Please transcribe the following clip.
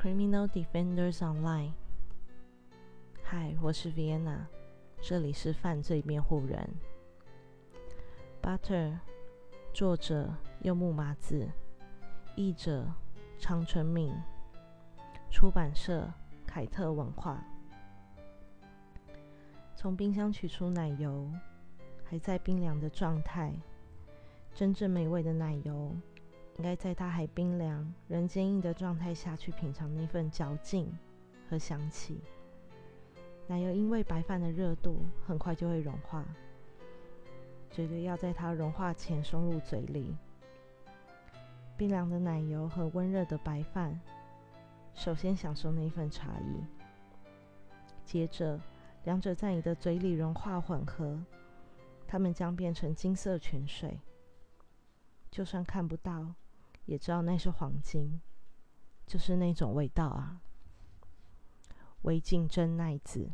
Criminal Defenders Online。嗨，我是 Vienna，这里是犯罪辩护人。Butter，作者柚木麻子，译者长春敏，出版社凯特文化。从冰箱取出奶油，还在冰凉的状态。真正美味的奶油，应该在它还冰凉、人坚硬的状态下去品尝那份嚼劲和香气。奶油因为白饭的热度，很快就会融化，绝对要在它融化前送入嘴里。冰凉的奶油和温热的白饭，首先享受那份差异，接着两者在你的嘴里融化混合，它们将变成金色泉水。就算看不到，也知道那是黄金，就是那种味道啊。微镜真奈子。